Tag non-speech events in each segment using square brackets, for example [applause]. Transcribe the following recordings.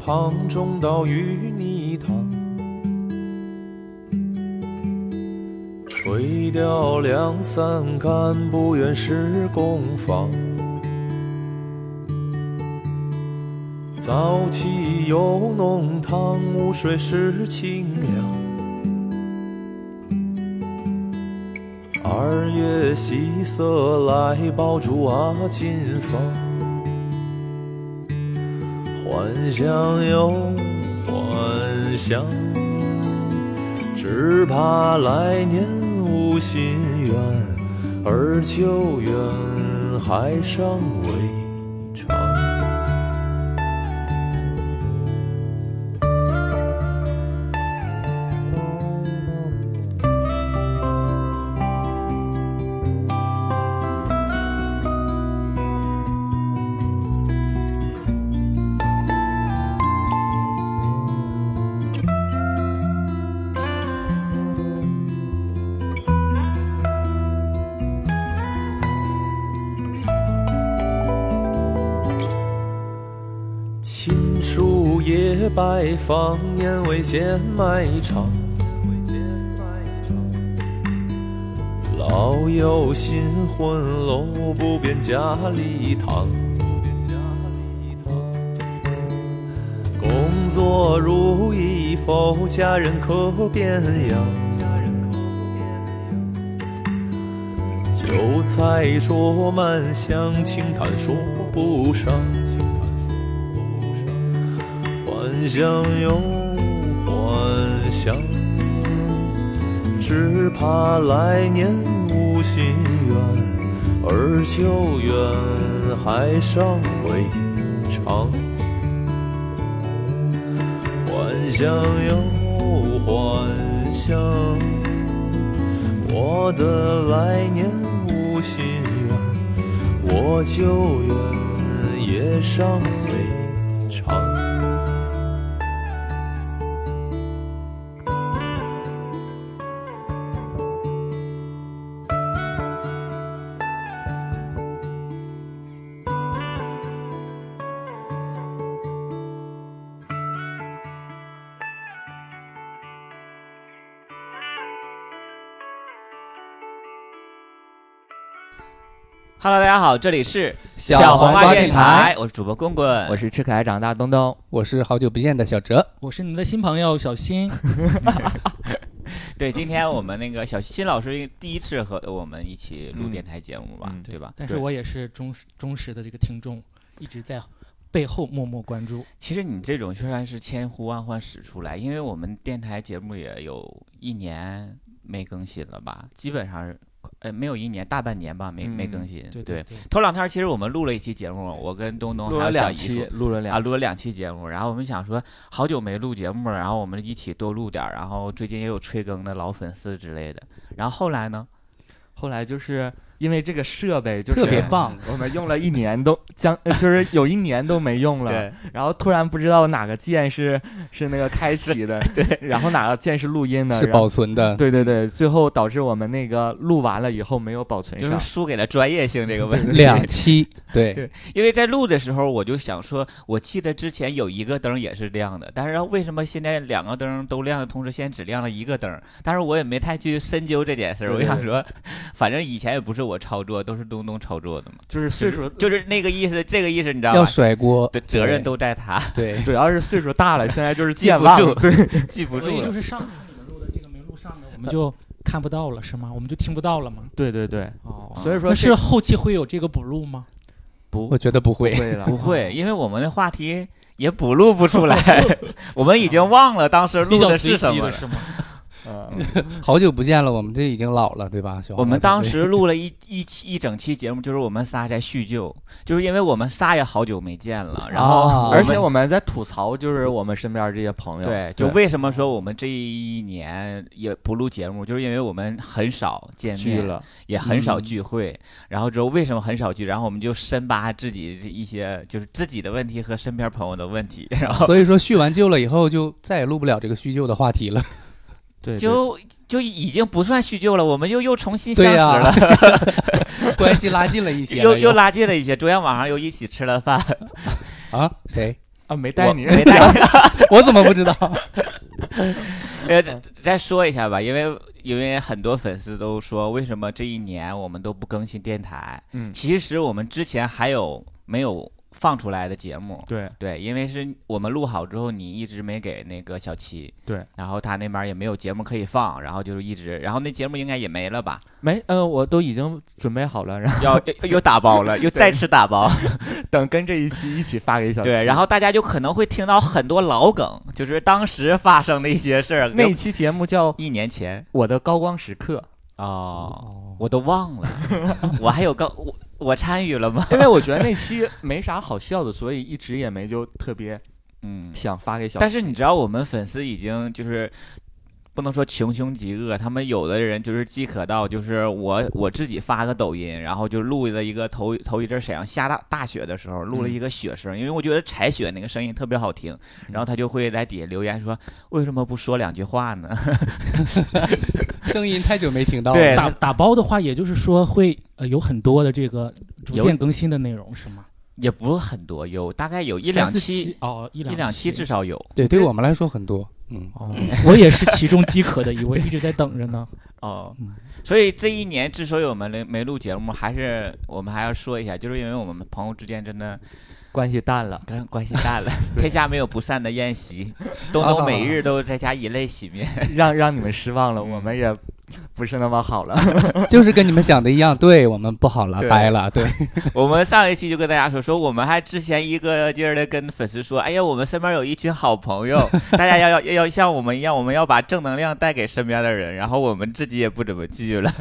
旁，中岛与泥塘，垂钓两三竿，不远是工坊。早起有浓汤，午睡时清凉。二月夕色来，爆竹啊金放。幻想又幻想，只怕来年无心愿，而旧愿还尚未拜访，年未见埋场。老友新婚楼，不便家里堂。工作如意否？家人可变样？酒菜桌满香，轻谈说不上。想又幻想，只怕来年无心愿，而旧缘还尚未长。幻想又幻想，我的来年无心愿，我旧缘也尚 Hello，大家好，这里是小黄瓜电台，我是主播棍棍，我是吃可爱长大东东，我是好久不见的小哲，我是你们的新朋友小新。[laughs] 对，今天我们那个小新老师第一次和我们一起录电台节目吧，嗯对吧？但是我也是忠忠实的这个听众，一直在背后默默关注。其实你这种虽然是千呼万唤始出来，因为我们电台节目也有一年没更新了吧，基本上是。呃，没有一年，大半年吧，没、嗯没更新。对头两天其实我们录了一期节目，我跟东东还有小姨了两期，录了两啊，录了两期节目，然后我们想说好久没录节目了，然后我们一起多录点，然后最近也有催更的老粉丝之类的。然后后来呢，后来就是因为这个设备就是特别棒，我们用了一年都将，呃 [laughs] 就是有一年都没用了，然后突然不知道哪个键是是那个开启的，[laughs] 对，然后哪个键是录音的，是保存的。对对对，最后导致我们那个录完了以后没有保存就是，输给了专业性这个问题。[laughs] 两期，对。对。因为在录的时候，我就想说，我记得之前有一个灯也是亮的，但是为什么现在两个灯都亮的同时，现在只亮了一个灯？但是我也没太去深究这件事我想说，反正以前也不是我操作，都是东东操作的嘛，就是岁数就是那个意思，这个意思，你知道吧要？甩锅，对，责任都在他，对，主要是岁数大了，现在就是记不住健忘，对，记不住了。所以就是上次你们录的这个没录上的，我们就看不到了，是吗？我们就听不到了吗？对对对，哦，所以说那是后期会有这个补录吗？不我觉得不会。会了，不会，因为我们的话题也补录不出来，[laughs] 我们已经忘了当时录的是什么了。[laughs] [laughs] 好久不见了，我们这已经老了，对吧？小我们当时录了一一期一整期节目，就是我们仨在叙旧，就是因为我们仨也好久没见了，然后啊而且我们在吐槽，就是我们身边这些朋友，对，就为什么说我们这一年也不录节目，就是因为我们很少见面，了，也很少嗯聚会。然后之后为什么很少聚？然后我们就深扒自己一些就是自己的问题和身边朋友的问题，然后所以说叙完旧了以后，就再也录不了这个叙旧的话题了。对，就就已经不算叙旧了，我们又又重新相识了。[laughs] 关系拉近了一些了，又又拉近了一些。昨天晚上又一起吃了饭，啊？谁？啊，没带你，没 [laughs] 带你。[laughs] 我怎么不知道？呃，再再说一下吧，因为因为很多粉丝都说，为什么这一年我们都不更新电台？嗯，其实我们之前还有没有放出来的节目？对对，因为是我们录好之后，你一直没给那个小七，对，然后他那边也没有节目可以放，然后就是一直，然后那节目应该也没了吧？没，呃，我都已经准备好了，然后要又又打包了，又再次打包。[laughs] 等跟这一期一起发给小七。对，然后大家就可能会听到很多老梗，就是当时发生的一些事儿。那一期节目叫《一年前我的高光时刻哦，我都忘了，[laughs] 我还有高我我参与了吗？》，因为我觉得那期没啥好笑的，所以一直也没就特别嗯，想发给小。但是你知道，我们粉丝已经就是不能说穷凶极恶，他们有的人就是饥渴到，就是我我自己发个抖音，然后就录了一个头头一阵沈阳下大大雪的时候，录了一个雪声，因为我觉得踩雪那个声音特别好听，然后他就会在底下留言说，为什么不说两句话呢？[laughs] 声音太久没听到了。对打打包的话，也就是说会呃有很多的这个逐渐更新的内容是吗？也不是很多，有大概有一两期，哦，一两期至少有。对，对我们来说很多。嗯，哦，我也是其中饥渴的一位，[laughs] 一直在等着呢。哦。嗯，所以这一年之所以我们没没录节目，还是我们还要说一下，就是因为我们朋友之间真的关系淡了，跟 [laughs] 关系淡了，天下没有不散的宴席，[laughs] 东东每日都在家以泪洗面。[laughs] 让让你们失望了，嗯。我们也不是那么好了。就是跟你们想的一样，对我们不好了，掰了，对，我们上一期就跟大家说，说我们还之前一个劲儿的跟粉丝说，哎呀，我们身边有一群好朋友，大家要要要像我们一样，我们要把正能量带给身边的人，然后我们自己也不怎么聚了。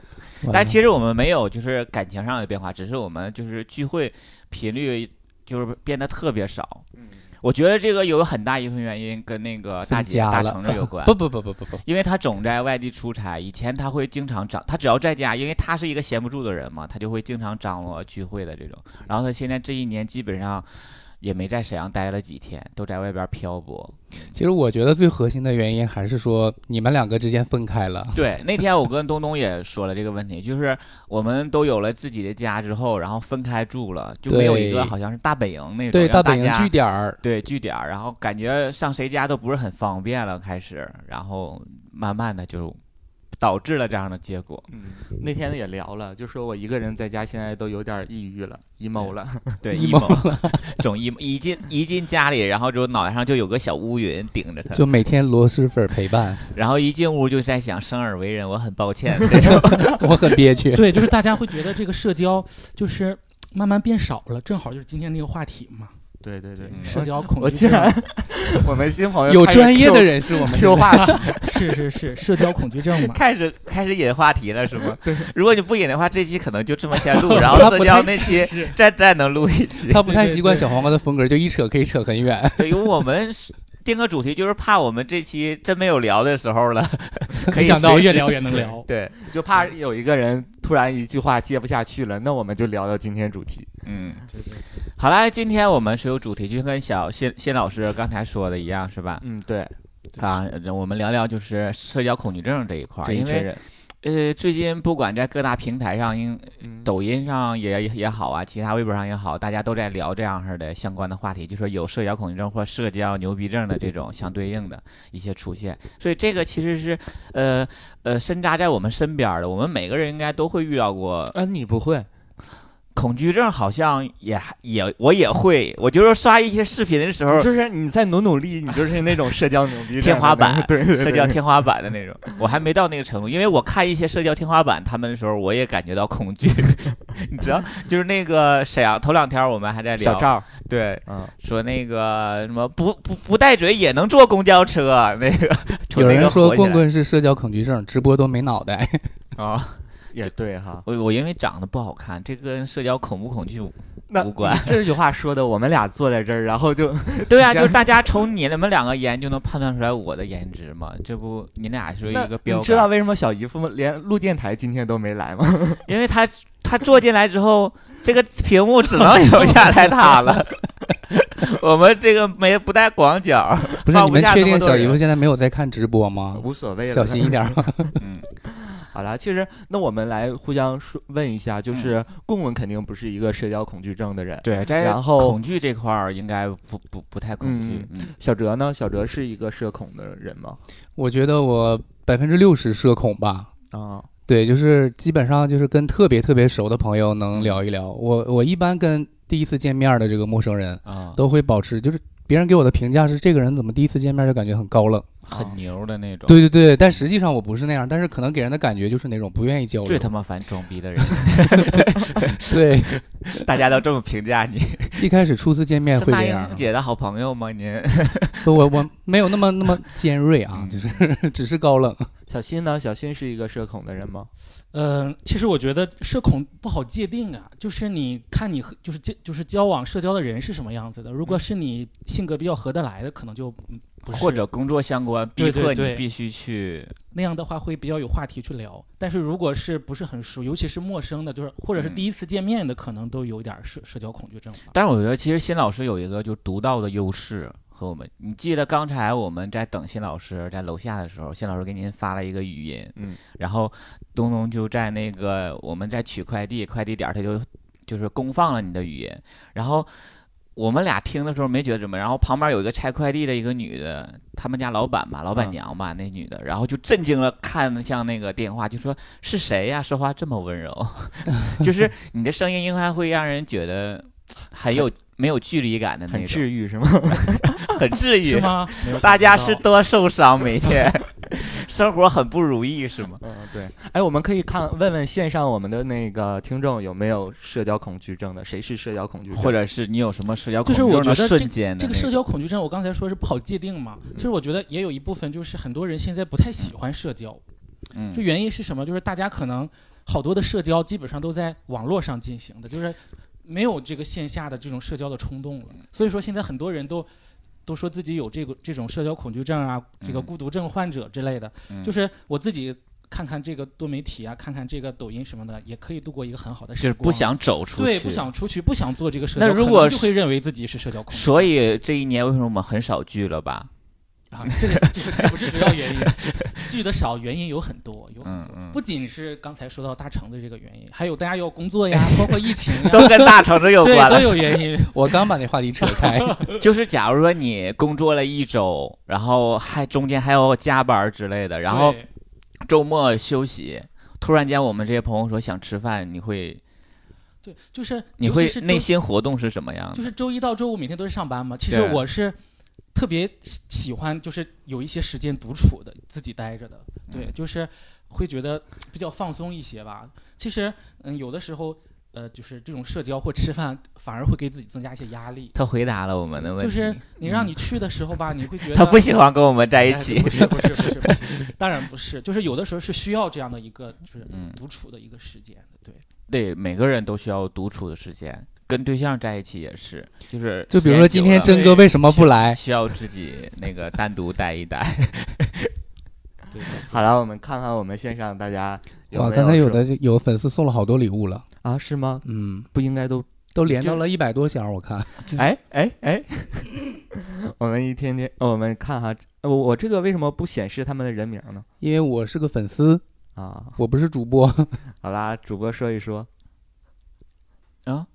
但其实我们没有就是感情上的变化，只是我们就是聚会频率就是变得特别少。我觉得这个有很大一部分原因跟那个大姐大分家了橙子有关。[laughs] 不不不不不不，因为他总在外地出差，以前他会经常张，他只要在家，因为他是一个闲不住的人嘛，他就会经常张罗聚会的这种。然后他现在这一年基本上也没在沈阳待了几天，都在外边漂泊。其实我觉得最核心的原因还是说你们两个之间分开了。对，那天我 [laughs] 跟东东也说了这个问题，就是我们都有了自己的家之后，然后分开住了，就没有一个好像是大本营那种，对，大大本营据点儿，对据点儿，然后感觉上谁家都不是很方便了，开始，然后慢慢的就导致了这样的结果。嗯，那天也聊了，就说我一个人在家现在都有点抑郁了，emo 了。[laughs] 对 emo emo，[laughs] 总 emo 一进一进家里，然后就脑袋上就有个小乌云顶着他，就每天螺蛳粉陪伴，然后一进屋就在想生而为人，我很抱歉 [laughs] 这种。我很憋屈。对，就是大家会觉得这个社交就是慢慢变少了，正好就是今天这个话题嘛，对对对，嗯社交恐我惧症。竟然我们新朋友有专业的人是我们 Q 话题，[laughs] 是是是，社交恐惧症嘛。开始开始引话题了是吗？如果你不引的话，这期可能就这么先录，[laughs] 然后社他不太交那期再再能录一期。他不太习惯小黄瓜的风格，就一扯可以扯很远。对，因为我们是定个主题，就是怕我们这期真没有聊的时候了，[laughs] 可以没想到越聊越能聊。[laughs] 对，就怕有一个人突然一句话接不下去了，那我们就聊到今天主题。嗯。对对好了，今天我们是有主题，就跟小谢谢老师刚才说的一样，是吧？嗯，对，啊，我们聊聊就是社交恐惧症这一块儿，因为呃，最近不管在各大平台上，因嗯，抖音上也也好啊，其他微博上也好，大家都在聊这样式的相关的话题，就说有社交恐惧症或社交牛逼症的这种相对应的一些出现。所以这个其实是呃呃深扎在我们身边儿的，我们每个人应该都会遇到过啊，你不会，恐惧症，好像也也我也会，我就是刷一些视频的时候，就是你再努努力，你就是那种社交牛逼症天花板 [laughs] 对对对，社交天花板的那种，我还没到那个程度，因为我看一些社交天花板他们的时候，我也感觉到恐惧。[laughs] 你知道，就是那个沈阳头两天我们还在聊，小赵，对，嗯，说那个什么不不不带嘴也能坐公交车，那个那个有人说棍棍是社交恐惧症，直播都没脑袋。啊，[laughs] 也对哈。我我因为长得不好看，这跟社交恐不恐惧无关这句话说的，我们俩坐在这儿，然后就 [laughs] 对啊，[laughs] 就是大家瞅你们两个颜就能判断出来我的颜值嘛，这不你俩是一个标。你知道为什么小姨夫连录电台今天都没来吗？[laughs] 因为他他坐进来之后，这个屏幕只能留下来他了。我们这个没不带广角，不是你们放不下确定小姨夫现在没有在看直播吗？无所谓了，小心一点。嗯，好了，其实那我们来互相说问一下，就是棍棍肯定不是一个社交恐惧症的人，对，然后恐惧这块儿应该不不不太恐惧。嗯，小哲呢？小哲是一个社恐的人吗？我觉得我百分之六十社恐吧。啊，对，就是基本上就是跟特别特别熟的朋友能聊一聊。我我一般跟第一次见面的这个陌生人啊，都会保持就是。别人给我的评价是这个人怎么第一次见面就感觉很高冷、很牛的那种。对对对，但实际上我不是那样，但是可能给人的感觉就是那种不愿意交流。最他妈烦装逼的人。[laughs] 对，大家都这么评价你。一开始初次见面会这样。姐的好朋友吗？您？[laughs] 我我没有那么那么尖锐啊，就是 [laughs] 只是高冷。小新呢？小新是一个社恐的人吗？嗯，其实我觉得社恐不好界定啊，就是你看你和就是交就是交往社交的人是什么样子的。如果是你性格比较合得来的，可能就或者工作相关逼迫你必须去那样的话会比较有话题去聊。但是如果是不是很熟，尤其是陌生的，就是或者是第一次见面的，可能都有点社社交恐惧症。但是我觉得其实新老师有一个就独到的优势。和我们，你记得刚才我们在等新老师在楼下的时候，新老师给您发了一个语音，嗯，然后东东就在那个我们在取快递，快递点他就就是公放了你的语音，然后我们俩听的时候没觉得怎么，然后旁边有一个拆快递的一个女的，他们家老板吧，老板娘吧，那女的，然后就震惊了，看向那个电话，就说是谁呀？说话这么温柔，[laughs] 就是你的声音应该会让人觉得很有。没有距离感的那种，很治愈是吗？[laughs] 很治愈是吗？大家是多受伤，每天 [laughs] 生活很不如意是吗？[laughs] 嗯，对。哎，我们可以看问问线上我们的那个听众有没有社交恐惧症的？谁是社交恐惧症？或者是你有什么社交恐惧症的瞬间？这个社交恐惧症，我刚才说是不好界定嘛。其实我觉得也有一部分就是很多人现在不太喜欢社交。嗯，就原因是什么？就是大家可能好多的社交基本上都在网络上进行的，就是。没有这个线下的这种社交的冲动了，所以说现在很多人都都说自己有这个这种社交恐惧症啊，这个孤独症患者之类的。就是我自己看看这个多媒体啊，看看这个抖音什么的，也可以度过一个很好的时光。就是不想走出去，对，不想出去，不想做这个社交。那如果就会认为自己是社交恐惧。所以这一年为什么我们很少聚了吧？啊，这个这不是主要原因，[laughs] 聚的少原因有很多，有很多，不仅是刚才说到大橙子这个原因，还有大家要工作呀，[laughs] 包括疫情，都跟大橙子有关，都有原因。[laughs] 我刚把那话题扯开，就是假如说你工作了一周，然后还中间还要加班之类的，然后周末休息，突然间我们这些朋友说想吃饭，你会，对，就是你会内心活动是什么样的？就是周一到周五每天都是上班嘛，其实我是。特别喜欢就是有一些时间独处的，自己待着的，对，就是会觉得比较放松一些吧。其实，嗯，有的时候，呃，就是这种社交或吃饭，反而会给自己增加一些压力。他回答了我们的问题，就是你让你去的时候吧，你会觉得 [laughs] 他不喜欢跟我们在一起。不是不是不是不是，当然不是，就是有的时候是需要这样的一个就是独处的一个时间的，对。对，每个人都需要独处的时间。跟对象在一起也是，就是就比如说今天真哥为什么不来？需要自己那个单独待一待。[laughs] 好了，我们看看我们线上大家。哇，刚才有的有粉丝送了好多礼物了啊？是吗？嗯，不应该都都连到了一百多箱，我看。[laughs] 哎哎哎！[laughs] 我们一天天，我们看哈，我我这个为什么不显示他们的人名呢？因为我是个粉丝啊，我不是主播。好啦，主播说一说啊。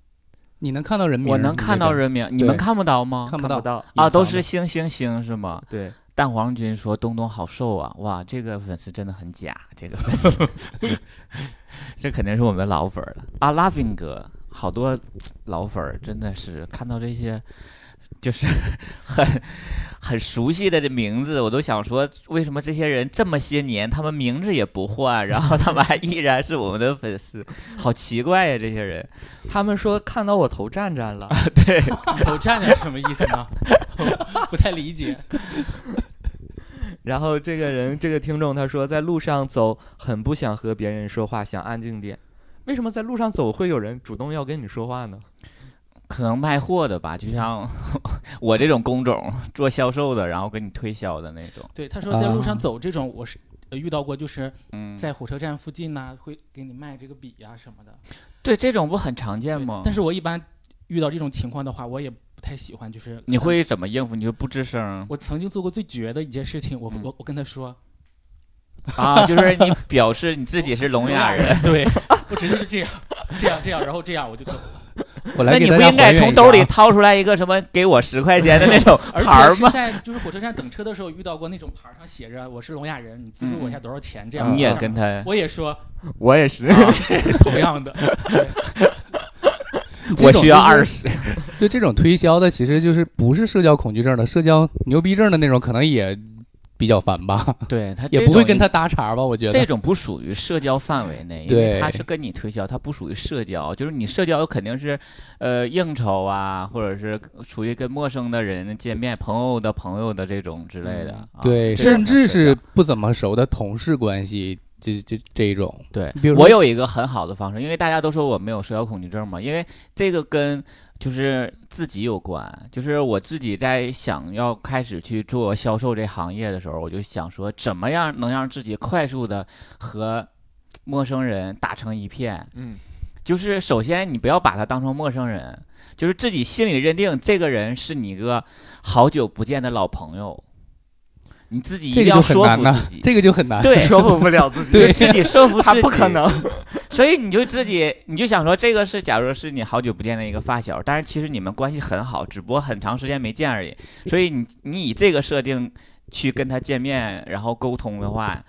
你能看到人名？我能看到人名，你们看不到吗？看不到啊，都是星星星是吗？对。蛋黄君说：“东东好瘦啊！哇，这个粉丝真的很假，这个粉丝，[laughs] 这肯定是我们老粉了啊。”Laughing 哥，好多老粉儿，真的是看到这些。就是 [laughs] 很很熟悉的这名字，我都想说，为什么这些人这么些年，他们名字也不换，然后他们还依然是我们的粉丝，好奇怪呀！这些人，[laughs] 他们说看到我头站站了，对，[laughs] 头站站是什么意思呢？不太理解。然后这个人，这个听众他说，在路上走，很不想和别人说话，想安静点。为什么在路上走会有人主动要跟你说话呢？可能卖货的吧，就像 [laughs] 我这种工种做销售的，然后给你推销的那种。对，他说在路上走这种，我是遇到过，就是在火车站附近呢，会给你卖这个笔呀什么的。对，这种不很常见吗？但是我一般遇到这种情况的话，我也不太喜欢，就是你会怎么应付？你就不吱声？我曾经做过最绝的一件事情，我我我跟他说，啊，就是你表示你自己是聋哑人，[laughs] 对，我直接是这样，这样这样，然后这样我就走了。我来那你不应该从兜里掏出来一个什么给我十块钱的那种而牌儿吗？且是在就是火车站等车的时候遇到过那种牌上写着我是聋哑人，你资助我一下多少钱这样。嗯你也跟他我也说 [laughs] 我也是。同样的，[laughs] 我需要二十，就这种推销的，其实就是不是社交恐惧症的，社交牛逼症的那种，可能也比较烦吧，对他 [laughs] 也不会跟他搭茬吧？我觉得。这种不属于社交范围内，因为他是跟你推销，他不属于社交。就是你社交肯定是，呃，应酬啊，或者是属于跟陌生的人见面、朋友的朋友的这种之类的。啊对，甚至是不怎么熟的同事关系，这这这一种。对我有一个很好的方式，因为大家都说我没有社交恐惧症嘛，因为这个跟就是自己有关。就是我自己在想要开始去做销售这行业的时候，我就想说，怎么样能让自己快速的和陌生人打成一片。嗯，就是首先你不要把他当成陌生人，就是自己心里认定这个人是你一个好久不见的老朋友，你自己一定要说服自己。这个就很难。对，说服不了自己，对自己说服自己，他不可能。[laughs] 所以你就自己，你就想说，这个是假如是你好久不见的一个发小，但是其实你们关系很好，只不过很长时间没见而已。所以你你以这个设定去跟他见面，然后沟通的话，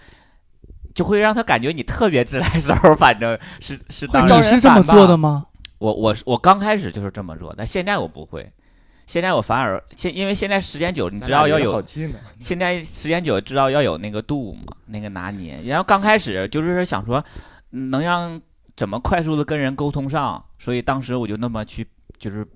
就会让他感觉你特别自来熟。反正是是当，你是这么做的吗？我我我刚开始就是这么做，但现在我不会。现在我反而现因为现在时间久，你知道要有。[laughs] 现在时间久，知道要有那个度嘛，那个拿捏。然后刚开始就是想说，嗯能让怎么快速的跟人沟通上，所以当时我就那么去，就是，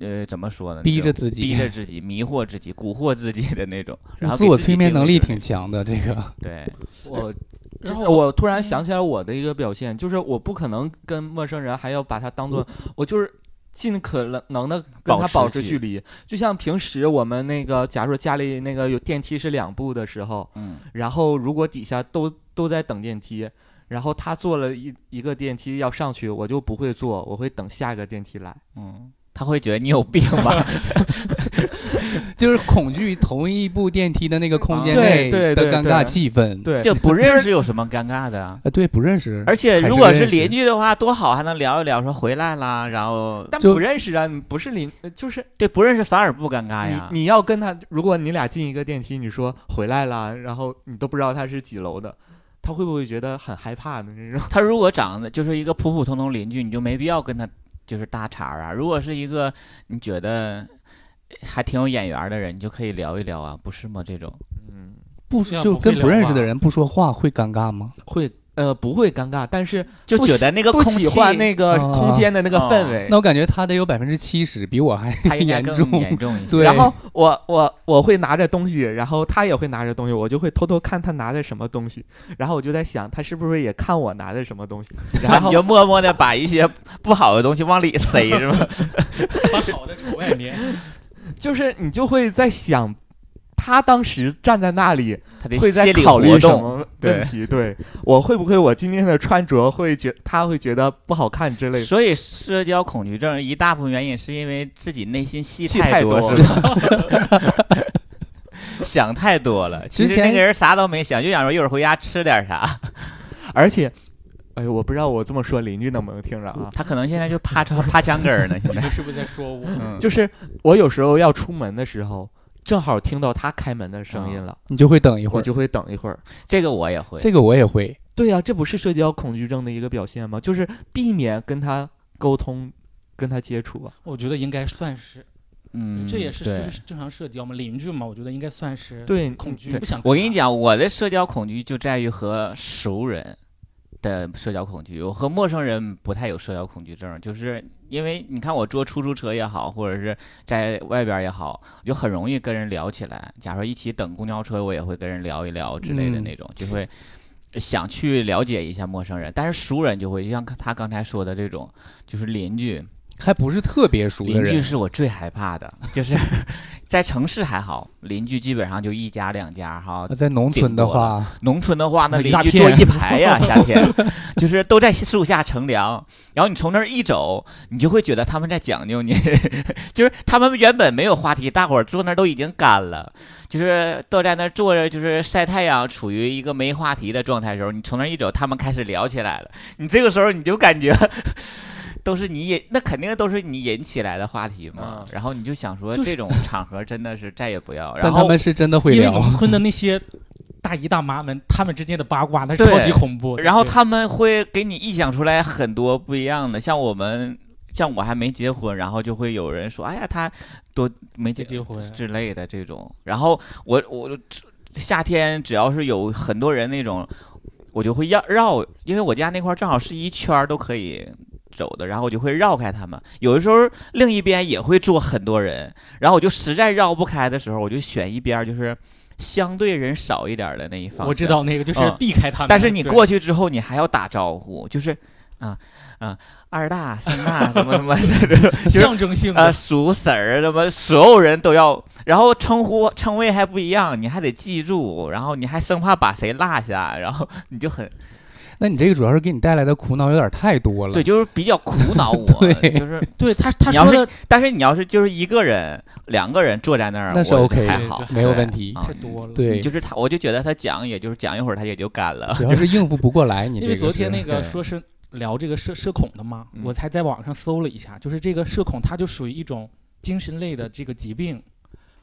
呃，怎么说呢？逼着自己逼着自己，迷惑自己，蛊惑自己的那种。[laughs] 然后自我催眠能力挺强的，这个对，我然后我突然想起来我的一个表现，就是我不可能跟陌生人还要把他当做，我就是尽可能的跟他保持距距离。就像平时我们那个，假如说家里那个有电梯是两部的时候，嗯，然后如果底下都都在等电梯。然后他坐了一一个电梯要上去，我就不会坐，我会等下一个电梯来。嗯，他会觉得你有病吧？[laughs] 就是恐惧同一部电梯的那个空间内对对的尴尬气氛。对，就不认识有什么尴尬的啊？啊，对，不认识，而且如果是邻居的话，多好，还能聊一聊，说回来啦，然后但不认识啊，不是邻，就是对不认识反而不尴尬呀。你你要跟他，如果你俩进一个电梯，你说回来了，然后你都不知道他是几楼的，他会不会觉得很害怕呢？这 [laughs] 种他如果长得就是一个普普通通邻居，你就没必要跟他就是搭茬儿啊。如果是一个你觉得还挺有眼缘的人，你就可以聊一聊啊，不是吗？这种嗯，不这样就跟不认识的人不说话会尴尬吗？会呃不会尴尬，但是就觉得那个不喜欢那个哦空间的那个哦氛围。那我感觉他得有百分之七十，比我还严重。严重一些。[laughs] 对然后我我我会拿着东西，然后他也会拿着东西，我就会偷偷看他拿着什么东西，然后我就在想他是不是也看我拿着什么东西，[laughs] 然后你就默默的把一些不好的东西往里塞，是吗？[laughs] 把好的瞅外面。就是你就会在想，他当时站在那里会在考虑什。么问题？对我会不会我今天的穿着会觉他会觉得不好看之类的？所以社交恐惧症一大部分原因是因为自己内心戏戏太多，多是吧？想太多了，其实那个人啥都没想，就想说一会儿回家吃点啥。而且，哎呦，我不知道我这么说邻居能不能听着啊？他可能现在就趴窗趴墙根儿呢，现在。你们是不是在说我？嗯，就是我有时候要出门的时候，正好听到他开门的声音了，你就会等一会儿。我就会等一会儿。这个我也会。这个我也会，对呀、这不是社交恐惧症的一个表现吗？就是避免跟他沟通、跟他接触啊。我觉得应该算是，嗯，这也是就对。是正常社交嘛，邻居嘛，我觉得应该算是对，恐惧，对不想。我跟你，讲，我的社交恐惧就在于和熟人的社交恐惧，我和陌生人不太有社交恐惧症，就是因为你看我坐出租车也好，或者是在外边也好，我就很容易跟人聊起来。假如说一起等公交车，我也会跟人聊一聊之类的嗯那种，就会想去了解一下陌生人。但是熟人就会，就像他刚才说的这种，就是邻居。还不是特别熟的邻居，是我最害怕的，[laughs] 就是在城市还好，邻居基本上就一家两家哈那。在农村的话，农村的话，那邻居坐一排 [laughs] 呀，夏天。[laughs] 就是都在树下乘凉，然后你从那儿一走，你就会觉得他们在讲究你，就是他们原本没有话题，大伙儿坐那儿都已经干了，就是都在那儿坐着，就是晒太阳，处于一个没话题的状态的时候，你从那儿一走，他们开始聊起来了，你这个时候你就感觉。都是你引，那肯定都是你引起来的话题嘛。嗯然后你就想说，这种场合真的是再也不要。然但他后们是真的会因为聊。农村的那些大姨大妈们，他们之间的八卦那是对超级恐怖的。然后他们会给你臆想出来很多不一样的，像我们，像我还没结婚，然后就会有人说，哎呀，他多没结结婚之类的这种。然后我我夏天只要是有很多人那种，我就会绕绕，因为我家那块儿正好是一圈儿都可以。走的，然后我就会绕开他们。有的时候另一边也会坐很多人，然后我就实在绕不开的时候，我就选一边就是相对人少一点的那一方。我知，道那个就是嗯避开他们，但是你过去之后，你还要打招呼，就是啊啊二大三大什么 [laughs] 什么，就是象征性呃的，叔婶儿什么，所有人都要，然后称呼称谓还不一样，你还得记住，然后你还生怕把谁落下，然后你就很那你这个主要是给你带来的苦恼有点太多了。对，就是比较苦恼我，[laughs] 对就是。[laughs] 对他他说的但是你要是就是一个人、两个人坐在那儿，那是我 OK 还好，没有问题啊太多了。对，就是他，我就觉得他讲，也就是讲一会儿，他也就干了。主要是应付不过来。你这因为个昨天那个说是聊这个社社恐的嘛，嗯我才在网上搜了一下，就是这个社恐，它就属于一种精神类的这个疾病，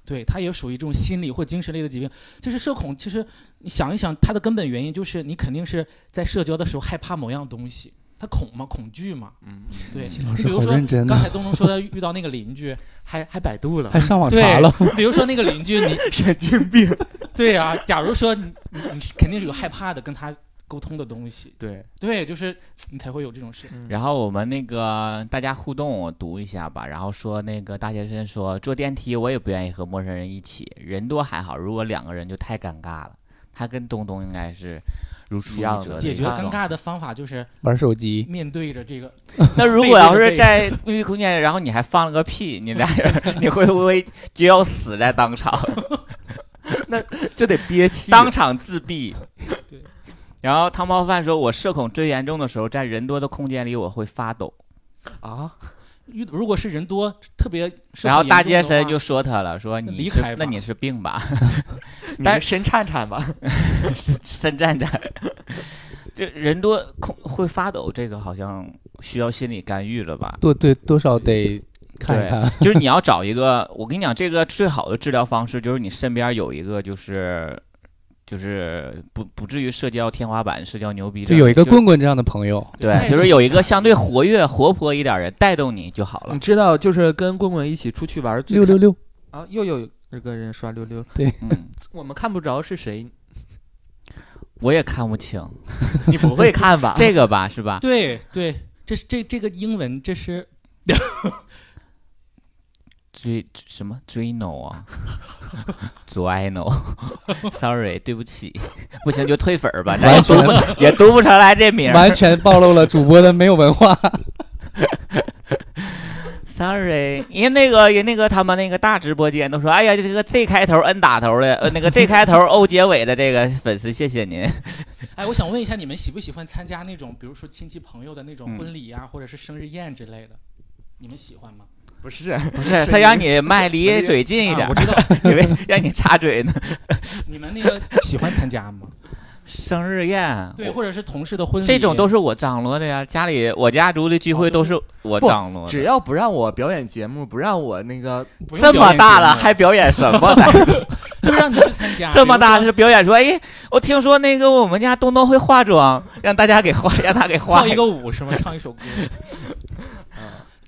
对，它也属于这种心理或精神类的疾病。就是社恐，其实你想一想，它的根本原因就是你肯定是在社交的时候害怕某样东西，他恐嘛，恐惧嘛，嗯，对。老师好你比如说认真，刚才东东说他遇到那个邻居，还还百度了还，上网查了。比如说那个邻居，你 [laughs] 神经病。对啊，假如说你你你是肯定是有害怕的跟他沟通的东西，对，对，就是 [tsk] 你才会有这种事。然后我们那个大家互动，我读一下吧。然后说那个大学生说，坐电梯我也不愿意和陌生人一起，人多还好，如果两个人就太尴尬了。他跟东东应该是如出一一样的辙解决尴尬的方法就是玩手机，面对着这个，[laughs] 那如果要是在密闭空间，然后你还放了个屁，你俩人 [laughs] 你会不会就要死在当场？[laughs] 那就得憋气。当场自闭。对。然后汤包饭说：“我社恐最严重的时候，在人多的空间里，我会发抖。啊，遇如果是人多特别然后大街严重的话神就说他了，说你是离开那你是病吧，[laughs] 但是身颤颤吧，[laughs] 身颤颤。[laughs] 这人多空会发抖，这个好像需要心理干预了吧？多对多少得看一看。就是你要找一个，我跟你讲，这个最好的治疗方式就是你身边有一个，就是就是不不至于社交天花板、社交牛逼，就有一个棍棍这样的朋友，对，就是有一个相对活跃、活泼一点人带动你就好了你。知道，就是跟棍棍一起出去玩最六六六，啊，又有一个人刷溜溜，嗯，[laughs] 我们看不着是谁，[laughs] 我也看不清 [laughs] 你不会看吧？这个吧，是吧？对对，这是这这个英文这是追什么追 no 啊？左 I no，sorry，对不起，不行就退粉儿吧，咱也完全读不也读不出来这名儿。完全暴露了主播的没有文化。Sorry，人家那个人那个他们那个大直播间都说，哎呀，这个 Z 开头 N 打头的，呃，那个 Z 开头 O 结尾的这个粉丝，谢谢您。哎，我想问一下，你们喜不喜欢参加那种，比如说亲戚朋友的那种嗯婚礼呀、或者是生日宴之类的？你们喜欢吗？不是，不是，他让你麦离嘴近一点啊我，知道，[laughs] 以为让你插嘴呢。[laughs] 你们那个喜欢参加吗？生日宴，对，或者是同事的婚礼，这种都是我张罗的呀。家里我家族的聚会都是我张罗的。只要不让我表演节目，不让我那个，这么大了还表演什么呢？[laughs] 就让你去参加。这么大是表演说，哎，我听说那个我们家东东会化妆，让大家给化，让他给化跳一个舞是吗？唱一首歌。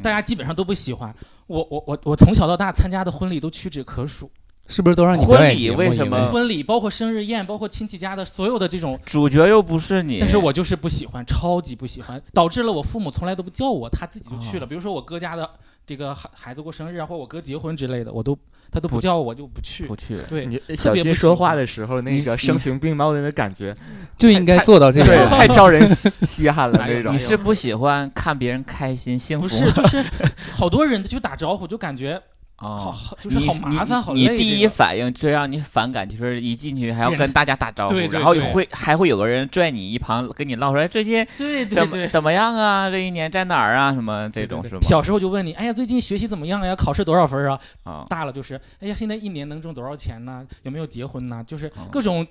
大家基本上都不喜欢。我，我我我从小到大参加的婚礼都屈指可数，是不是都让你婚礼为什么婚礼包括生日宴，包括亲戚家的所有的这种，主角又不是你。但是我就是不喜欢，超级不喜欢，导致了我父母从来都不叫我，他自己就去了。比如说我哥家的这个孩孩子过生日啊，或我哥结婚之类的，我都他都不不叫我，就不去不。去。对，你特小别不喜欢新说话的时候那个声情并茂的那感觉，就应该做到这对，个。[laughs] 太招人稀稀罕了哎呦那种你。是不喜欢看别人开心幸福不是，就是好多人就打招呼，就感觉好哦，好就是好麻烦，好累。你你第一反应最让你反感就是一进去还要跟大家打招呼，对对对然后会还会有个人拽你一旁跟你唠说哎最近对对对。怎么怎么样啊？这一年在哪儿啊？什么这种是吗？小时候就问你，哎呀，最近学习怎么样呀？考试多少分啊？啊，大了就是，哎呀，现在一年能挣多少钱呢？有没有结婚呢？就是嗯各种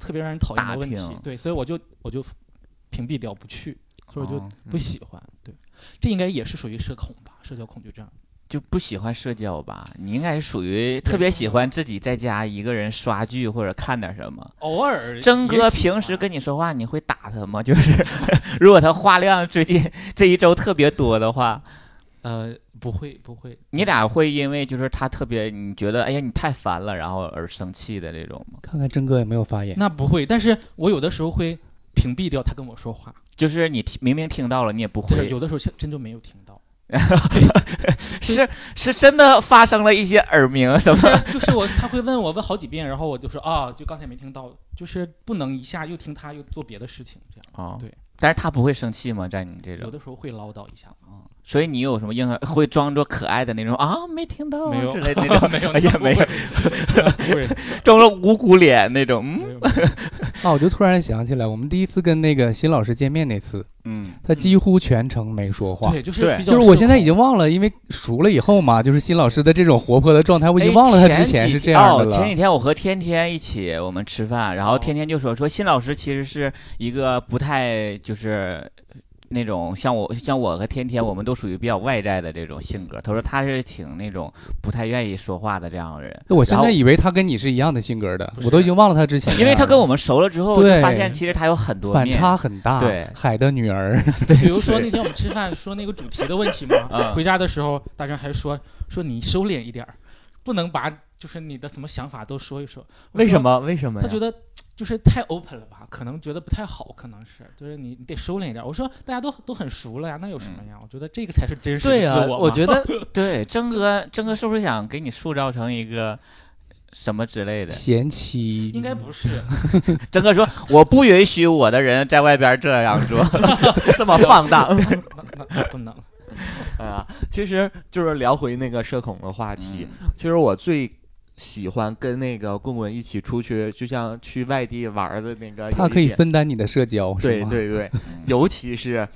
特别让人讨厌的问题。对，所以我就我就屏蔽掉，不去，所以我就哦不喜欢。对，这应该也是属于社恐吧，社交恐惧症。就不喜欢社交吧？你应该是属于特别喜欢自己在家一个人刷剧或者看点什么。偶尔，征哥平时跟你说话，你会打他吗？[laughs] 就是如果他话量最近这一周特别多的话，呃不会不会，你俩会因为就是他特别你觉得哎呀你太烦了，然后而生气的这种吗？看看真哥有没有发言。那不会，但是我有的时候会屏蔽掉他跟我说话，就是你听明明听到了，你也不会有的时候真真就没有听到。[laughs] 是是真的发生了一些耳鸣什么？就是我他会问我问好几遍，然后我就说啊，就刚才没听到，就是不能一下又听他又做别的事情，这样啊，对，但是他不会生气吗？在你这有，的时候会唠叨一下。所以你有什么应会装作可爱的那种啊？没听到啊没有之类的那种，没有哎呀没有，[laughs] 装了无辜脸那种，嗯没有 [laughs] 啊，我就突然想起来，我们第一次跟那个新老师见面那次，嗯，他几乎全程没说话。对，就是我现在已经忘了，因为熟了以后嘛，就是新老师的这种活泼的状态，我已经哎忘了他之前是这样的了。前几。天我和天天一起我们吃饭，然后哦天天就说说新老师其实是一个不太就是。那种像我像我和天天，我们都属于比较外在的这种性格。他说他是挺那种不太愿意说话的这样的人，我现在以为他跟你是一样的性格的，我都已经忘了他之前。因为他跟我们熟了之后，就发现其实他有很多反差很大。对海的女儿，[laughs] 对，比如说那天我们吃饭说那个主题的问题嘛，嗯回家的时候大张还说说你收敛一点儿，不能把就是你的什么想法都说一说。说为什？么？为什么？他觉得就是太 open 了吧，可能觉得不太好，可能是就是你你得收敛一点。我说大家都都很熟了呀，那有什么呀？我觉得这个才是真实的对呀、自我觉得 [laughs] 对，曾哥，曾哥是不是想给你塑造成一个什么之类的？贤妻应该不是，[laughs] 曾哥说：“我不允许我的人在外边这样说。[laughs] 这么放荡那那那不能。啊。其实就是聊回那个社恐的话题，嗯其实我最喜欢跟那个棍棍一起出去，就像去外地玩的那个他可以分担你的社交，是吗？对对对，嗯尤其是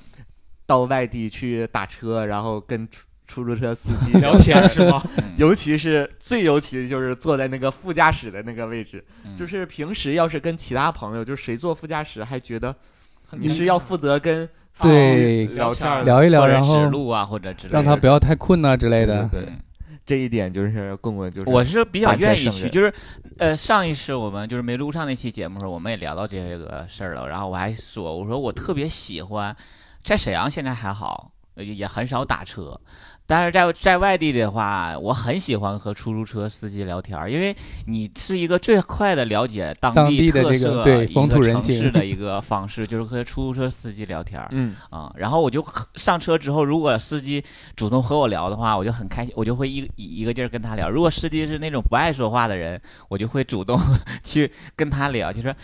到外地去打车，然后跟出出租车司机聊天是吗？[laughs] 嗯尤其是最尤其就是坐在那个副驾驶的那个位置，嗯就是平时要是跟其他朋友，就谁坐副驾驶还觉得你是要负责跟对聊天儿聊一聊，然后指路啊，或者之类的，让他不要太困呐之类的。对这一点就是棍棍就是我是比较愿意去，就是，呃，上一次我们就是没录上那期节目的时候，我们也聊到这个事儿了。然后我还说，我说我特别喜欢，在沈阳现在还好，也也很少打车，但是在在外地的话，我很喜欢和出租车司机聊天儿，因为你是一个最快的了解当当地特色、对一个城风土人情市的一个方式，就是和出租车司机聊天儿。嗯啊、然后我就上车之后，如果司机主动和我聊的话，我就很开心，我就会一个一一个劲儿跟他聊。如果司机是那种不爱说话的人，我就会主动 [laughs] 去跟他聊，就说。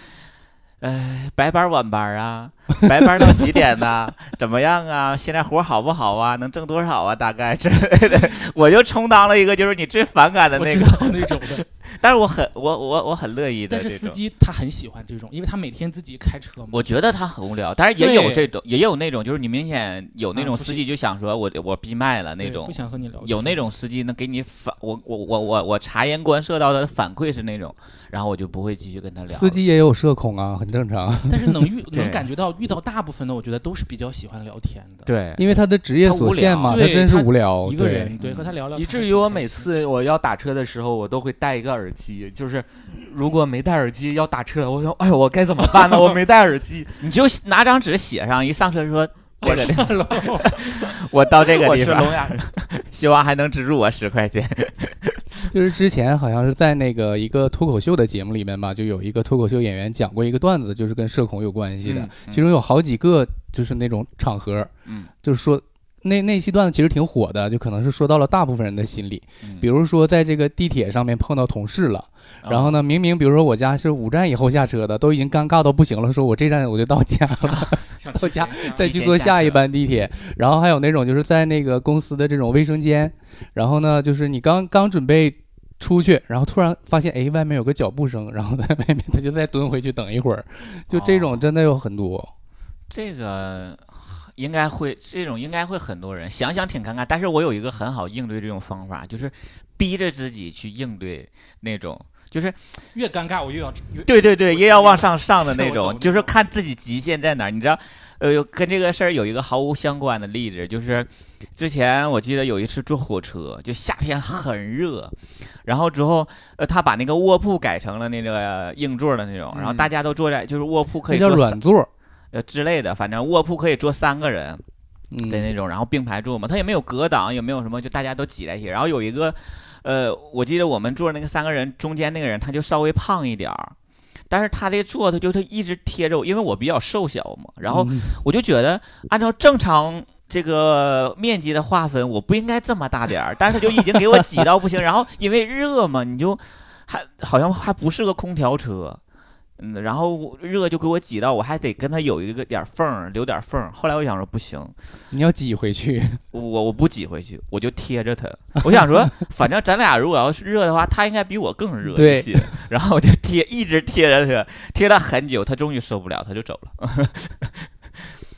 哎，白班晚班啊，[laughs] 白班到几点呢？怎么样啊？现在活好不好啊？能挣多少啊？大概之类的，我就充当了一个就是你最反感的那个，那种的，[laughs] 但是我很我我我很乐意的但是司。机他很喜欢这种，因为他每天自己开车嘛。我觉得他很无聊，但是也有这种，也有那种，就是你明显有那种司机就想说我我闭麦了那种不，想和你聊。有那种司机能给你反，我我我我我察言观色到的反馈是那种，然后我就不会继续跟他聊。司机也有社恐啊，很正常，但是能遇 [laughs] 能感觉到遇到大部分的，我觉得都是比较喜欢聊天的。，对，因为他的职业所限嘛，他无聊他真是无聊。一个对人对和他聊聊，以至于我每次我要打车的时候，我都会带一个耳机，就是如果没戴耳机要打车，我说哎呦我该怎么办呢？[laughs] 我没戴耳机，你就拿张纸写上，一上车说这个地 [laughs] 我到这个地方，是聋哑人。希望还能资助我十块钱。就是之前好像是在那个一个脱口秀的节目里面吧，就有一个脱口秀演员讲过一个段子，就是跟社恐有关系的。嗯其中有好几个就是那种场合，嗯就是说那那期段子其实挺火的，就可能是说到了大部分人的心理。比如说在这个地铁上面碰到同事了，然后呢，明明比如说我家是五站以后下车的，都已经尴尬到不行了，说我这站我就到家了，[laughs] 到家再去坐下一班地铁。然后还有那种就是在那个公司的这种卫生间，然后呢，就是你刚刚准备出去，然后突然发现哎外面有个脚步声，然后在外面他就再蹲回去等一会儿，就这种真的有很多。这个。应该会这种应该会很多人想想挺尴尬，但是我有一个很好应对这种方法，就是逼着自己去应对那种，就是越尴尬我越要对对对，越要往上上的那种，就是看自己极限在哪儿。你知道，呃，跟这个事儿有一个毫无相关的例子，就是之前我记得有一次坐火车，就夏天很热，然后之后呃他把那个卧铺改成了那个硬座的那种，然后大家都坐在就是卧铺可以叫软座。呃之类的，反正卧铺可以坐三个人的那种，然后并排坐嘛，它也没有隔挡，也没有什么，就大家都挤在一起。然后有一个，呃，我记得我们坐那个三个人中间那个人，他就稍微胖一点儿，但是他的坐他就他一直贴着我，因为我比较瘦小嘛，然后我就觉得按照正常这个面积的划分，我不应该这么大点儿，但是他就已经给我挤到不行。然后因为热嘛，你就还好像还不是个空调车。嗯，然后热就给我挤到，我还得跟他有一个点缝，留点缝。后来我想说不行，你要挤回去，我我不挤回去，我就贴着他。我想说，[laughs] 反正咱俩如果要是热的话，他应该比我更热一些。然后我就贴，一直贴着他，贴了很久，他终于受不了，他就走了。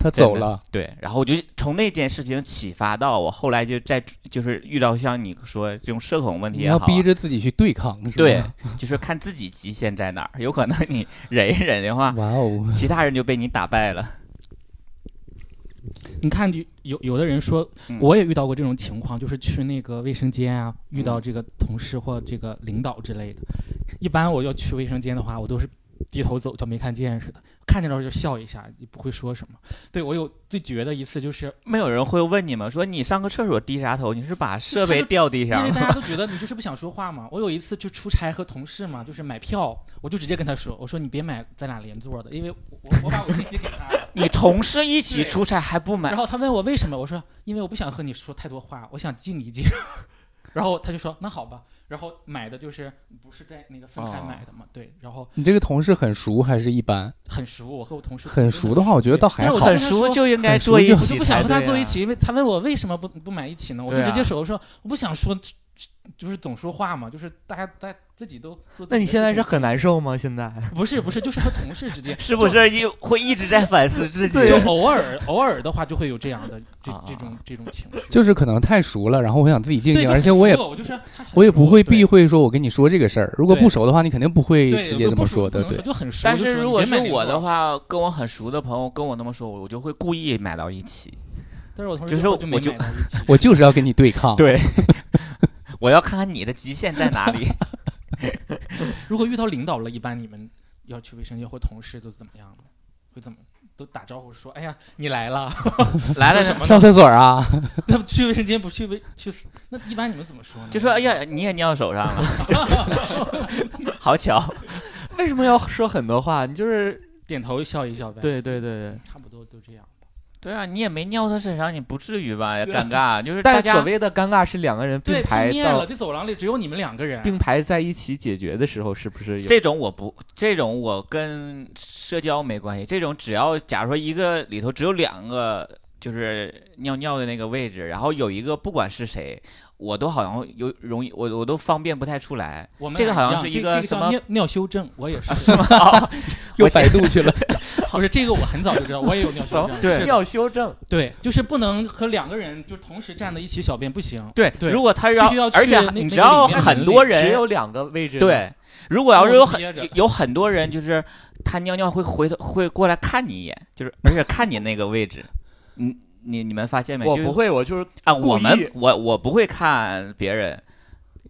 他走了，对，然后我就从那件事情启发到我后来就在就是遇到像你说这种社恐问题，你要逼着自己去对抗，对，就是看自己极限在哪儿，有可能你 [laughs] 忍一忍的话，哇哦，其他人就被你打败了。[laughs] 你看，有有的人说，我也遇到过这种情况，就是去那个卫生间啊，遇到这个同事或这个领导之类的。一般我要去卫生间的话，我都是。低头走，叫没看见似的。看见了就笑一下，也不会说什么。对我有最绝的一次，就是没有人会问你吗？说你上个厕所低啥头？你是把设备掉地上？因为大家都觉得你就是不想说话嘛。我有一次就出差和同事嘛，就是买票，我就直接跟他说：“我说你别买咱俩连座的，因为我我把我信息给他。”你同事一起出差还不买？然后他问我为什么？我说因为我不想和你说太多话，我想静一静。[laughs] 然后他就说：“那好吧。”然后买的就是不是在那个分开买的嘛？对。然后你这个同事很熟还是一般？很熟，我和我同事很熟的话，我觉得倒还好。很熟就应该坐一起。我就不想和他坐一起，因为他问我为什么不不买一起呢？我就直接说我说我不想说。就是总说话嘛，就是大家大家自己都做。那你现在是很难受吗？现在 [laughs] 不是不是，就是和同事之间，[laughs] 是不是一会一直在反思自己？就偶尔偶尔的话，就会有这样的这这种这种情绪。就是可能太熟了，然后我想自己静静，而且我也我就是我也不会避讳说我跟你说这个事儿。如果不熟的话，你肯定不会直接这么说的，对。就很熟。但是如果是我的话，跟我很熟的朋友跟我那么说，我就会故意买到一起。但是我同事我就我就是要跟你对抗。对。[laughs] 我要看看你的极限在哪里。[laughs] 如果遇到领导了，一般你们要去卫生间或同事都怎么样呢？会怎么都打招呼说：“哎呀，你来了，[laughs] 来了什么？上厕所啊？[laughs] 那去卫生间不去卫去？那一般你们怎么说呢？就说：哎呀，你也尿手上了，好巧。为什么要说很多话？你就是点头笑一笑呗。对对对对，差不多都这样。”对啊，你也没尿他身上，你不至于吧？尴尬，就是大但所谓的尴尬是两个人并排到在走廊里，只有你们两个人并排在一起解决的时候，是不是？这种我不，这种我跟社交没关系。这种只要假如说一个里头只有两个，就是尿尿的那个位置，然后有一个不管是谁。我都好像有容易，我我都方便不太出来。我们这个好像是一个什么尿尿修正，我也 [laughs] 是。是吗？[laughs] [laughs] 又百度去了。不是这个，我很早就知道，我也有尿修症。对，尿修正。对，就是不能和两个人就同时站在一起小便，不行。对对。如果他要，而且你知道很多人只有两个位置。对，如果要是有很有很多人，就是他尿尿会回头会过来看你一眼，就是而且看你那个位置，嗯。你你们发现没？我不会，我就是啊，我们我我不会看别人，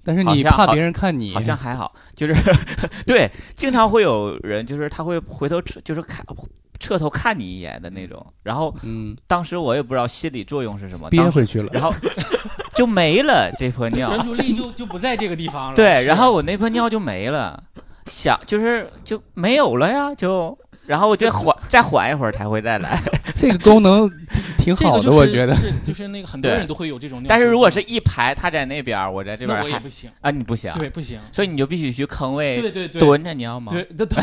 但是你怕别人看你，好像还好，就是 [laughs] 对，经常会有人就是他会回头侧，就是看侧头看你一眼的那种。然后，嗯，当时我也不知道心理作用是什么，憋回去了，然后 [laughs] 就没了这泼尿，专注 [laughs] 力就就不在这个地方了。对，然后我那泼尿就没了，想就是就没有了呀，就然后我就缓再缓一会儿才会再来。[laughs] 这个功能。[laughs] 挺好的，我觉得。是就是那个很多人都会有这种但是如果是一排，他在那边，我在这边还我也不行，啊，你不行，对，不行，所以你就必须去坑位对对对，蹲着你要吗？对，对对，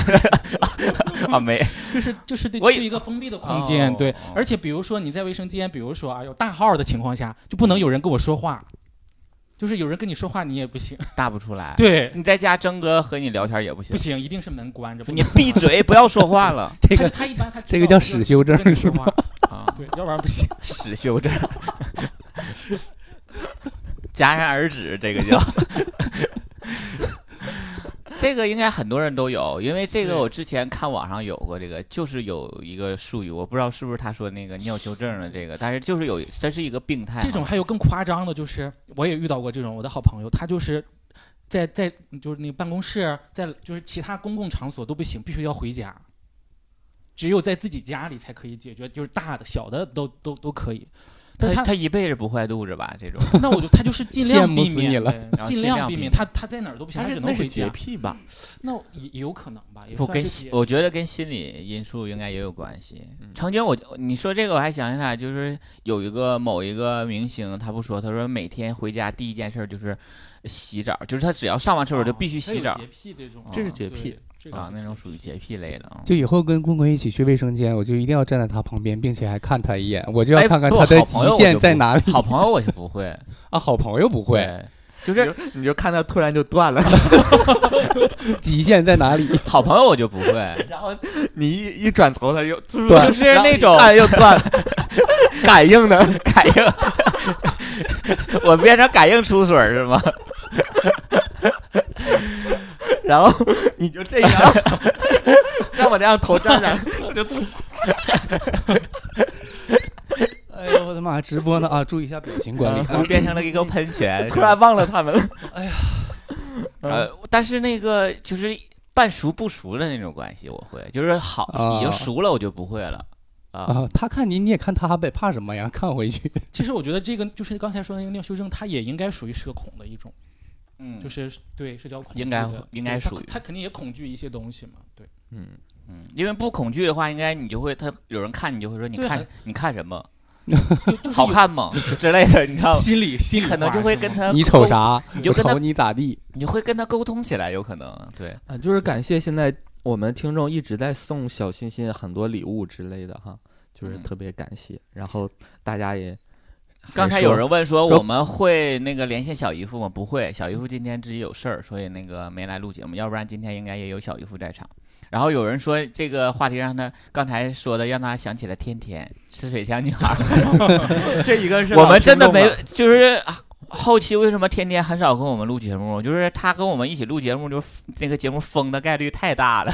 [laughs] 啊，没，就是就是得去一个封闭的空间，对哦，而且比如说你在卫生间，比如说啊有大号的情况下，就不能有人跟我说话，就是有人跟你说话你也不行，[laughs] 答不出来。对，你在家征哥和你聊天也不行不，行，一定是门关着，你闭嘴，[laughs] 不要说话了这个他他一般他这个叫道就使修正是吗，啊，[laughs] 对，要不然不行。使修正，戛然而止，这个叫。[laughs] 这个应该很多人都有，因为这个我之前看网上有过这个，就是有一个术语，我不知道是不是他说那个尿修正的这个，但是就是有这是一个病态。这种还有更夸张的，就是我也遇到过这种我的好朋友，他就是在在就是那个办公室，在就是其他公共场所都不行，必须要回家，只有在自己家里才可以解决，就是大的小的都都都可以。但他他他一辈子不坏肚子吧？这种那我就他就是尽量避免，尽量量避免。他他在哪儿都不行，他只能回家。癖吧？那也也有可能吧，不跟我觉得跟心理因素应该也有关系。嗯曾经我你说这个我还想起来，就是有一个某一个明星，他不说，他说每天回家第一件事就是洗澡，就是他只要上完厕所就必须洗澡洁癖这种，这是洁癖对，这个啊，那种属于洁癖类的啊。就以后跟棍棍一起去卫生间，我就一定要站在他旁边，并且还看他一眼，我就要看看他的极限在哪里。好朋友我就不会，啊，好朋友不会，就是你就看他突然就断了，[laughs] 极限在哪里？[laughs] 好朋友我就不会，[laughs] 然后你一一转头他又断就是那种看又断了，感应的。感应，我变成感应出水是吗？然后 [laughs] 你就这样，[laughs] 像我这样头站着，[laughs] 就哎呦我的妈！直播呢啊，注意一下表情管理。我变成了一个喷泉，突然忘了他们了。呃，但是那个就是半熟不熟的那种关系，我会，就是好已经啊熟了，我就不会了啊。啊，他看你，你也看他呗，怕什么呀？看回去。其实我觉得这个就是刚才说的那个尿羞症，它也应该属于社恐的一种，嗯，就是对社交恐惧，应该应该属于他肯定也恐惧一些东西嘛，对，嗯，嗯，因为不恐惧的话，应该你就会，他有人看你就会说，你看你看什么，[laughs] 就就是好看吗？之类的，你知道吗？心里心理可能就会跟他你瞅，啥？你就瞅你咋地？你会跟他沟通起来，有可能对。啊，就是感谢现在我们听众一直在送小心心很多礼物之类的哈，就是嗯特别感谢。然后大家也还刚才有人问说说我们会那个连线小姨夫吗？不会，小姨夫今天自己有事儿，所以那个没来录节目，要不然今天应该也有小姨夫在场。然后有人说这个话题让他刚才说的让他想起了天天吃水枪女孩儿，[laughs] 这一个是我们真的没就是啊后期为什么天天很少跟我们录节目？就是他跟我们一起录节目，就那个节目封的概率太大了，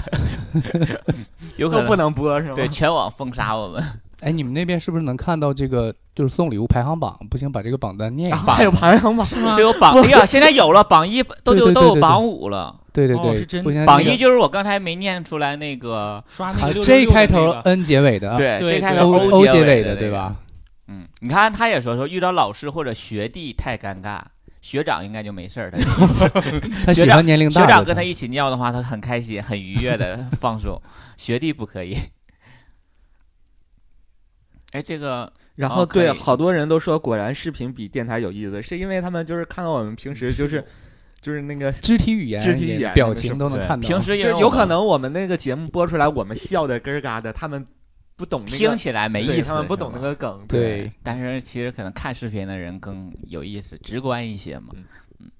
[laughs] 有可能都不能播是吗？对全网封杀我们。[laughs] 哎，你们那边是不是能看到这个就是送礼物排行榜？不行，把这个榜单念一下。啊还有排行榜，是有榜，哎呀，现在有了榜一，都有都有榜五了。哦对对对，是真不行，榜一就是我刚才没念出来那个，啊刷那个 J 开头 N 结尾的啊，对，J 开对头 O O 结尾的，对？吧？嗯，你看他也说说遇到老师或者学弟太尴尬，学长应该就没事儿，他的意思 [laughs] 学长年龄大。学长跟他一起尿的话，他很开心、很愉悦的放松，[laughs] 学弟不可以。[laughs] 哎，这个然后对哦好多人都说，果然视频比电台有意思，是因为他们就是看到我们平时就是 [laughs] 就是那个。肢体语言、肢体语言表情都能看到。平时因就有可能我们那个节目播出来，我们笑的咯儿嘎的，他们不懂那个，听起来没意思，他们不懂那个梗。对，但是其实可能看视频的人更有意思、直观一些嘛。嗯嗯，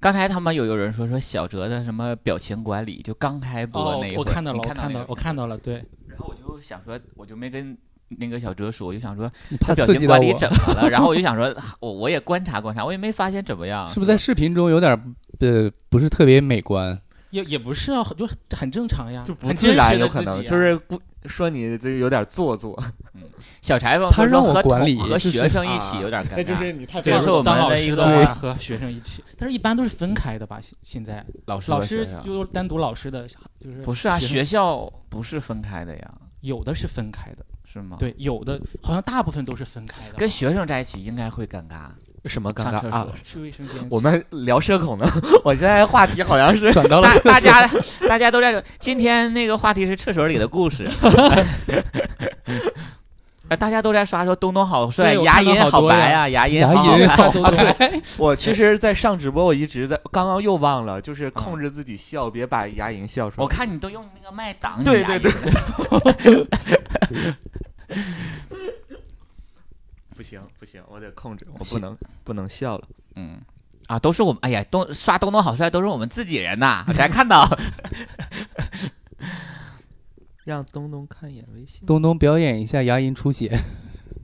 刚才他们有有人说说小哲的什么表情管理，就刚开播哦那一，会儿，我看到了，我看到了，我看到了，对，然后我就想说，我就没跟那个小哲说，我就想说他表情管理怎么了？然后我就想说，[laughs] 我我也观察观察，我也没发现怎么样。[laughs] 是不是在视频中有点呃不是特别美观？也也不是啊，就很正常呀，就不很自然，有可能啊就是故说你这有点做作，[laughs] 小裁缝他让我和管理同和学生一起啊有点尴尬。那就是你太这个是我们当老的一个师的话和学生一起，但是一般都是分开的吧？现现在老师老师就单独老师的，就是不是啊，学校不是分开的呀，有的是分开的，是吗？，对，有的好像大部分都是分开的。跟学生在一起应该会尴尬。什么尴尬啊所？去卫生间，我们聊社恐呢，我现在话题好像是转到了大大家大家都在说，今天那个话题是厕所里的故事。[laughs] 哎，大家都在刷说东东好帅，牙龈好白呀呀，牙龈牙好好龈看都对，我其实，在上直播，我一直在，刚刚又忘了，就是嗯控制自己笑，别把牙龈笑出来。我看你都用那个麦挡你对对对 [laughs] 不行不行，我得控制，我不能不能笑了。嗯啊，都是我们，哎呀，东刷东东好帅，都是我们自己人呐，才看到。让东东看一眼微信。东东表演一下牙龈出血，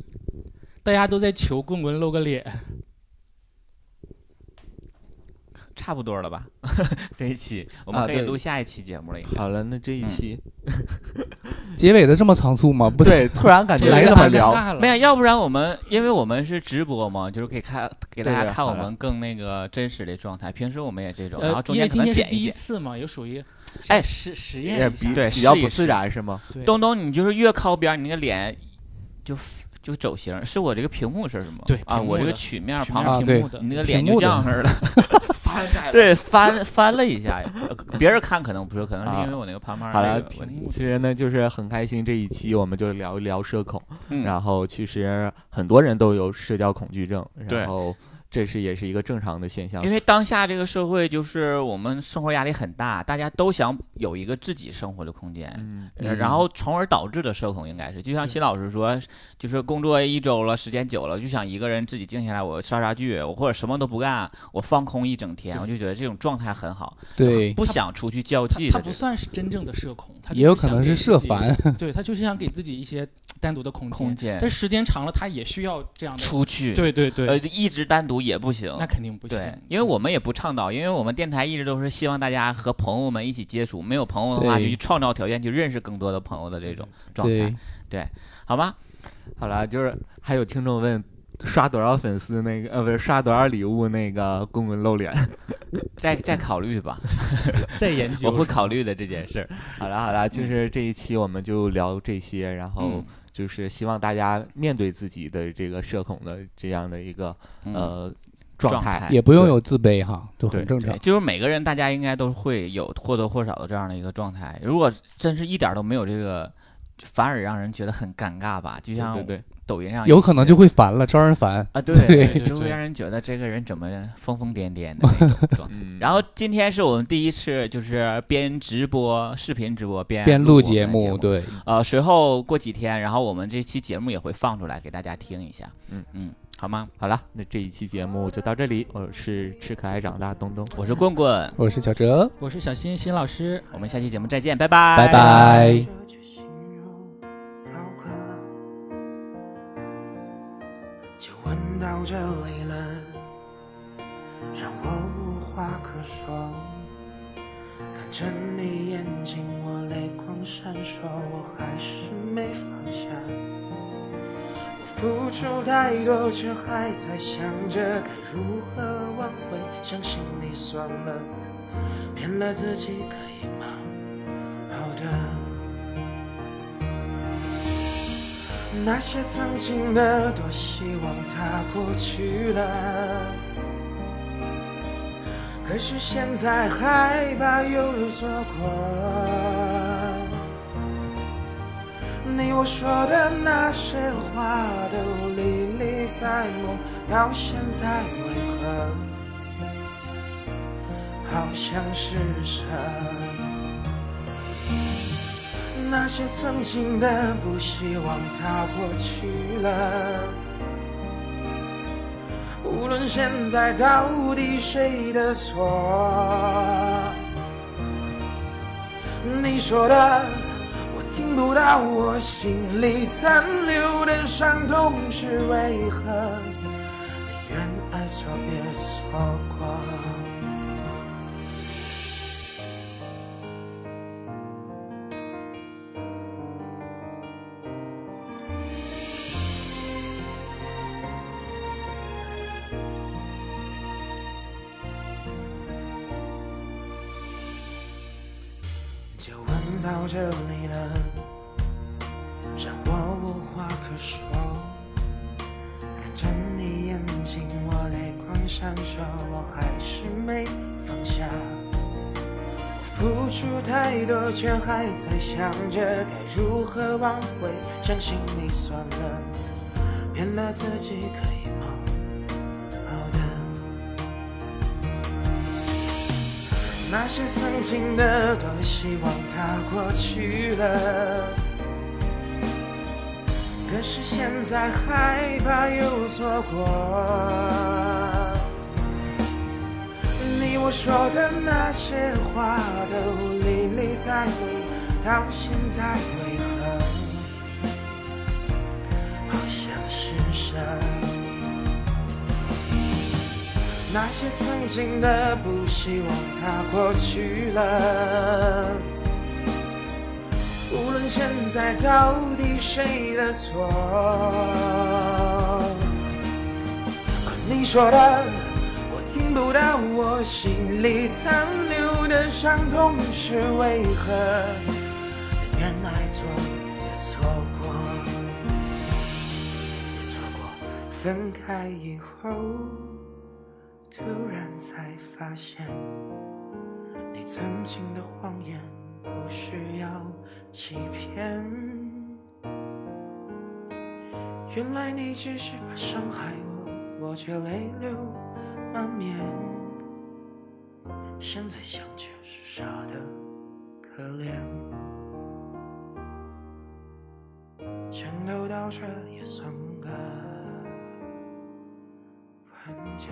[laughs] 大家都在求棍棍露个脸。差不多了吧？[laughs] 这一期我们可以录下一期节目了。好了，那这一期、[laughs] 结尾的这么仓促吗？不对，突然感觉没怎么聊。了没有，要不然我们因为我们是直播嘛，就是可以看给大家看我们更那个真实的状态。平时我们也这种，然后中间可今天是第一能剪一。次嘛，有属于哎实实验一下。比对比较不自然是吗？东东，你就是越靠边，你那个脸就就走形。是我这个屏幕是什么？对啊，我这个曲面旁啊对面屏幕的你那个脸就这样式的。[laughs] 对，翻翻了一下，呃别人看可能不是，可能是因为我那个旁边好了那个问题。其实呢，就是很开心，这一期我们就聊一聊社恐。嗯，然后其实很多人都有社交恐惧症，然后这是也是一个正常的现象。因为当下这个社会就是我们生活压力很大，大家都想有一个自己生活的空间。嗯，呃然后从而导致的社恐应该是，就像新老师说，就是工作一周了，时间久了，就想一个人自己静下来，我刷刷剧，我或者什么都不干，我放空一整天，我就觉得这种状态很好，对，不想出去交他他不际这种算是真正的社恐，他也有可能是社烦。[laughs] 对他就是想给自己一些单独的空间，空间但时间长了，他也需要这样的。出去，对对对，呃，一直单独也不行。那肯定不行对，，因为我们也不倡导，因为我们电台一直都是希望大家和朋友们一起接触，没有朋友的话就去创造条件去认识更多的朋友的这种状态对，，好吗？好了，就是还有听众问。刷多少粉丝那个呃不是刷多少礼物那个公公露脸，[laughs] 再再考虑吧，[laughs] 再研究。我会考虑的这件事儿。好了好了，就是这一期我们就聊这些，然后嗯就是希望大家面对自己的这个社恐的这样的一个嗯呃状状态态，也不用有自卑哈，都很正常，。就是每个人，大家应该都会有或多或少的这样的一个状态。如果真是一点儿都没有这个，反而让人觉得很尴尬吧？就像对对抖音上有可能就会烦了，招人烦。啊，对对对 [laughs] 对就会让人觉得这个人怎么疯疯癫癫的那种状态。嗯，然后今天是我们第一次，就是边直播视频直播边边录节目，目，对，呃，随后过几天，然后我们这期节目也会放出来给大家听一下。嗯嗯，好吗？好了，那这一期节目就到这里，我是吃可爱长大东东，我是棍棍，我是小哲，我是小新新老师，我们下期节目再见，拜拜，拜拜。问到这里了，让我无话可说。看着你眼睛，我泪光闪烁，我还是没放下。我付出太多，却还在想着该如何挽回。相信你算了，骗了自己可以吗？好的。那些曾经的，多希望它过去了。可是现在害怕又有所过。你我说的那些话都历历在目，到现在为何好像是真？那些曾经的，不希望它过去了。无论现在到底谁的错，你说的我听不到，我心里残留的伤痛是为何？愿爱错别错过。这里了，让我无话可说。看着你眼睛，我泪光闪烁，我还是没放下。我付出太多，却还在想着该如何挽回。相信你算了，骗了自己可那些曾经的，多希望它过去了。可是现在害怕又错过。你我说的那些话都历历在目，到现在为何好像是神？那些曾经的不希望它过去了，无论现在到底谁的错，你说的。我听不到我心里残留的伤痛是为何？原来做也错过，也错过。分开以后，突然才发现，你曾经的谎言不需要欺骗。原来你只是怕伤害我，我却泪流。满面，现在想却是傻的可怜。全都到这也算个完结。